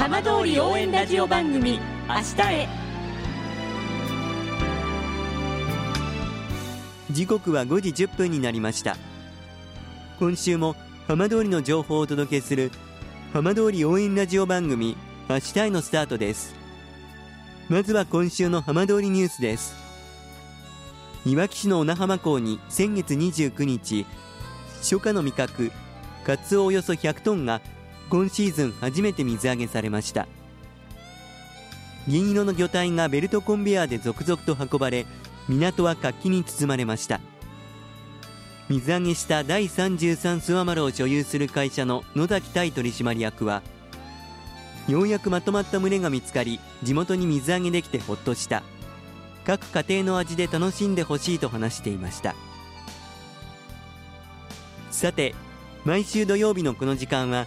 浜通り応援ラジオ番組明日へ。時刻は5時10分になりました。今週も浜通りの情報をお届けする浜通り応援ラジオ番組明日へのスタートです。まずは今週の浜通りニュースです。いわき市の小名浜港に先月29日初夏の味覚カツオおよそ100トンが今シーズン初めて水揚げされました。銀色の魚体がベルトコンベヤーで続々と運ばれ港は活気に包まれました。水揚げした第33諏訪丸を所有する会社の野崎対取締役はようやくまとまった群れが見つかり地元に水揚げできてほっとした。各家庭の味で楽しんでほしいと話していました。さて毎週土曜日のこの時間は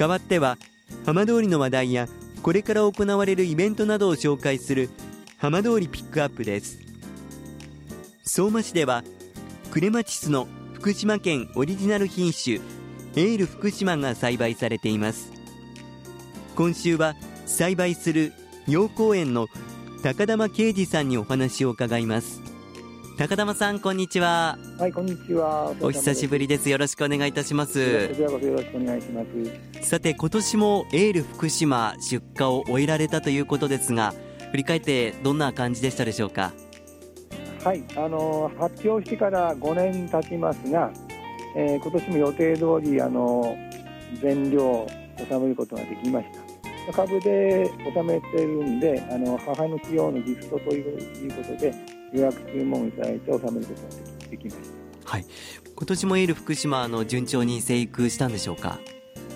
代わっては浜通りの話題やこれから行われるイベントなどを紹介する浜通りピックアップです。相馬市ではクレマチスの福島県オリジナル品種エール福島が栽培されています。今週は栽培する陽光園の高玉啓二さんにお話を伺います。高玉さんこんにちは。はいこんにちは。お久しぶりです。よろしくお願いいたします。よろしくお願いします。さて今年もエール福島出荷を終えられたということですが振り返ってどんな感じでしたでしょうか？はいあの発表してから5年経ちますが、えー、今年も予定通りあの全量を収めることができました。株で収めてるんであの母の日用のギフトということで予約注文いただいて収めることができましたはい。今年もエール福島の順調に生育したんでしょうか？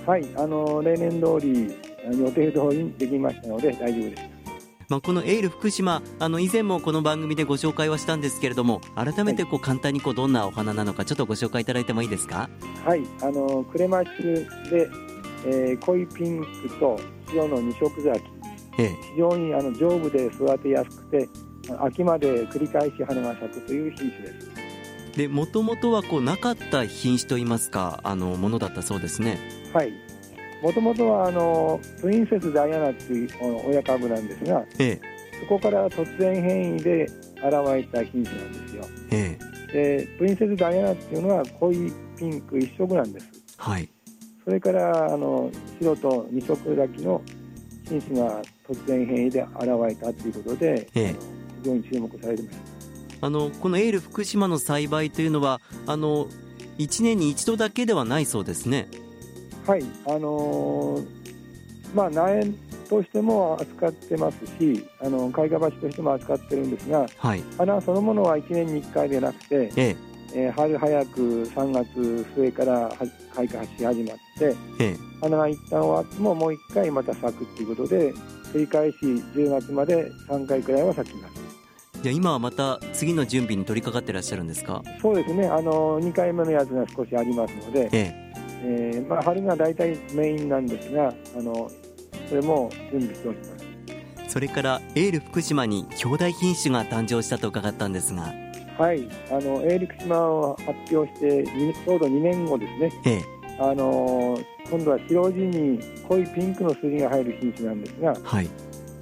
はい。あの例年通り予定通りにできましたので大丈夫です。まあ、このエール福島あの以前もこの番組でご紹介はしたんですけれども改めてこう簡単にこうどんなお花なのかちょっとご紹介いただいてもいいですか？はい。あのクレマチで、えー、濃いピンクと白の二色咲き、ええ、非常にあの丈夫で育てやすくて秋まで繰り返し花が咲くという品種です。でもともとはこうなかった品種といいますかあのものだったそうですね。はい。もともとはあのプリンセスダイアナっていう親株なんですが、ええ、そこから突然変異で現れた品種なんですよ、ええ、でプリンセスダイアナっていうのは濃いピンク一色なんです。はい。それからあの白と二色咲きの品種が突然変異で現れたということで、ええ、非常に注目されてましたあのこのエール福島の栽培というのはあの1年に一度だけではないそうですね。はい。あのー、まあ、苗としても扱ってますしあの開花鉢としても扱ってるんですが、はい、花そのものは1年に1回でなくて、ええ。えー、春早く3月末から開花し始まって、ええ、花が一旦終わってももう1回また咲くということで繰り返し10月まで3回くらいは咲きます。じゃ今はまた次の準備に取り掛かってらっしゃるんですか？そうですね。あの2回目のやつが少しありますので、ええ。えーまあ、春が大体メインなんですがあのそれも準備しております。それからエール福島に兄弟品種が誕生したと伺ったんですが。はい。あのエール福島を発表してちょうど2年後ですね、ええ、あの今度は白地に濃いピンクの筋が入る品種なんですが、はい、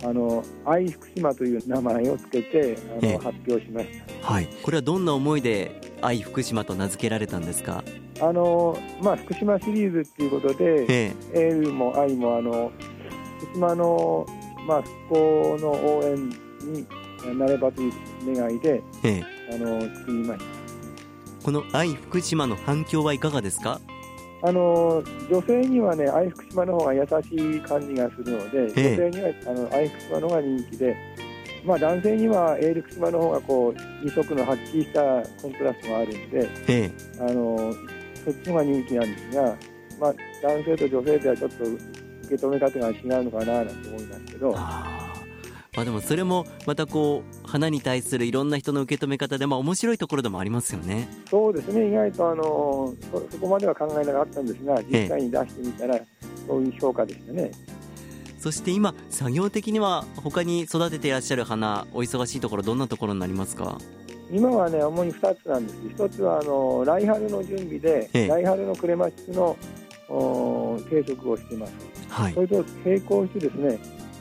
あの愛福島という名前を付けてあの、ええ、発表しました、はい、これはどんな思いで愛福島と名付けられたんですか？あのまあ、福島シリーズっていうことで、ええ、エールも愛もあの福島の、まあ、復興の応援になればという願いで、ええ、あの作りました。この愛福島の反響はいかがですか？あの女性にはね愛福島の方が優しい感じがするので、え女性にはあの愛福島の方が人気で、まあ、男性には永福島の方がこう二色のはっきりしたコントラストがあるんで、えあのそっちの方が人気なんですが、まあ、男性と女性ではちょっと受け止め方が違うのかなと思いますけど。まあ、でもそれもまたこう花に対するいろんな人の受け止め方でまあ面白いところでもありますよね。そうですね。意外とあのそそこまでは考えなかったんですが実際に出してみたらそういう評価でしたね。そして今作業的には他に育てていらっしゃる花お忙しいところどんなところになりますか？今はね主に2つなんです。1つはあの来春の準備で、ええ、来春のクレマチスの定食をしています、はい、それと並行してですね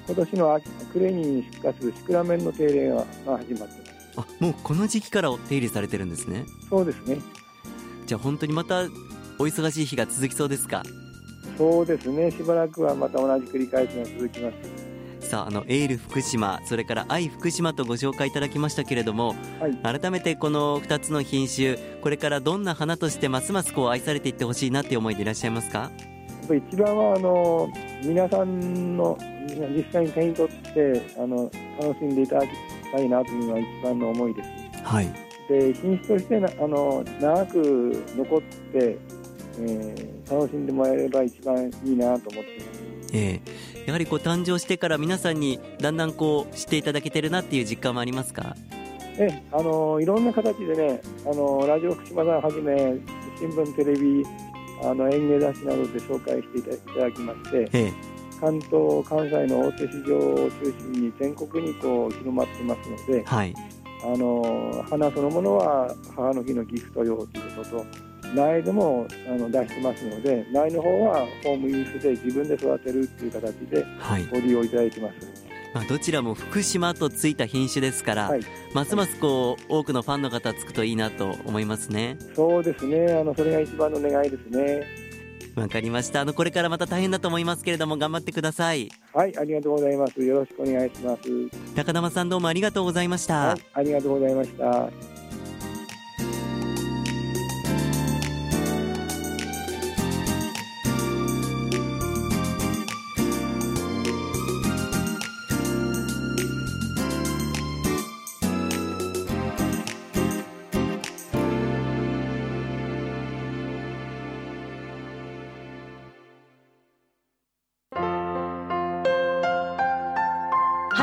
今年の秋暮れに出荷するシクラメンの手入れが始まってます。あもうこの時期からお手入れされてるんですね？そうですね。じゃあ本当にまたお忙しい日が続きそうですか？そうですね。しばらくはまた同じ繰り返しが続きます。さああのエール福島それから愛福島とご紹介いただきましたけれども、はい、改めてこの2つの品種これからどんな花としてますますこう愛されていってほしいなっていう思いでいらっしゃいますか？一番はあの皆さんの実際に手に取ってあの楽しんでいただきたいなというのが一番の思いです。はい、で品種としてあの長く残ってえー、楽しんでもらえれば一番いいなと思っています。えー、やはりこう誕生してから皆さんにだんだんこう知っていただけてるなっていう実感もありますか？えあのいろんな形でねあのラジオ福島さんはじめ新聞テレビあの園芸雑誌などで紹介していただきまして、え関東関西の大手市場を中心に全国にこう広まってますので、はい、あの花そのものは母の日のギフト用ということと苗でもあの出してますので苗の方はホームユースで自分で育てるっていう形でご利用いただいてます。はいまあ、どちらも福島とついた品種ですから、はい、ますますこう多くのファンの方つくといいなと思いますね。そうですね。あのそれが一番の願いですね。わかりました。あのこれからまた大変だと思いますけれども頑張ってください。はい、ありがとうございます。よろしくお願いします。高玉さんどうもありがとうございました。はい、ありがとうございました。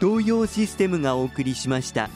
東洋システムがお送りしました。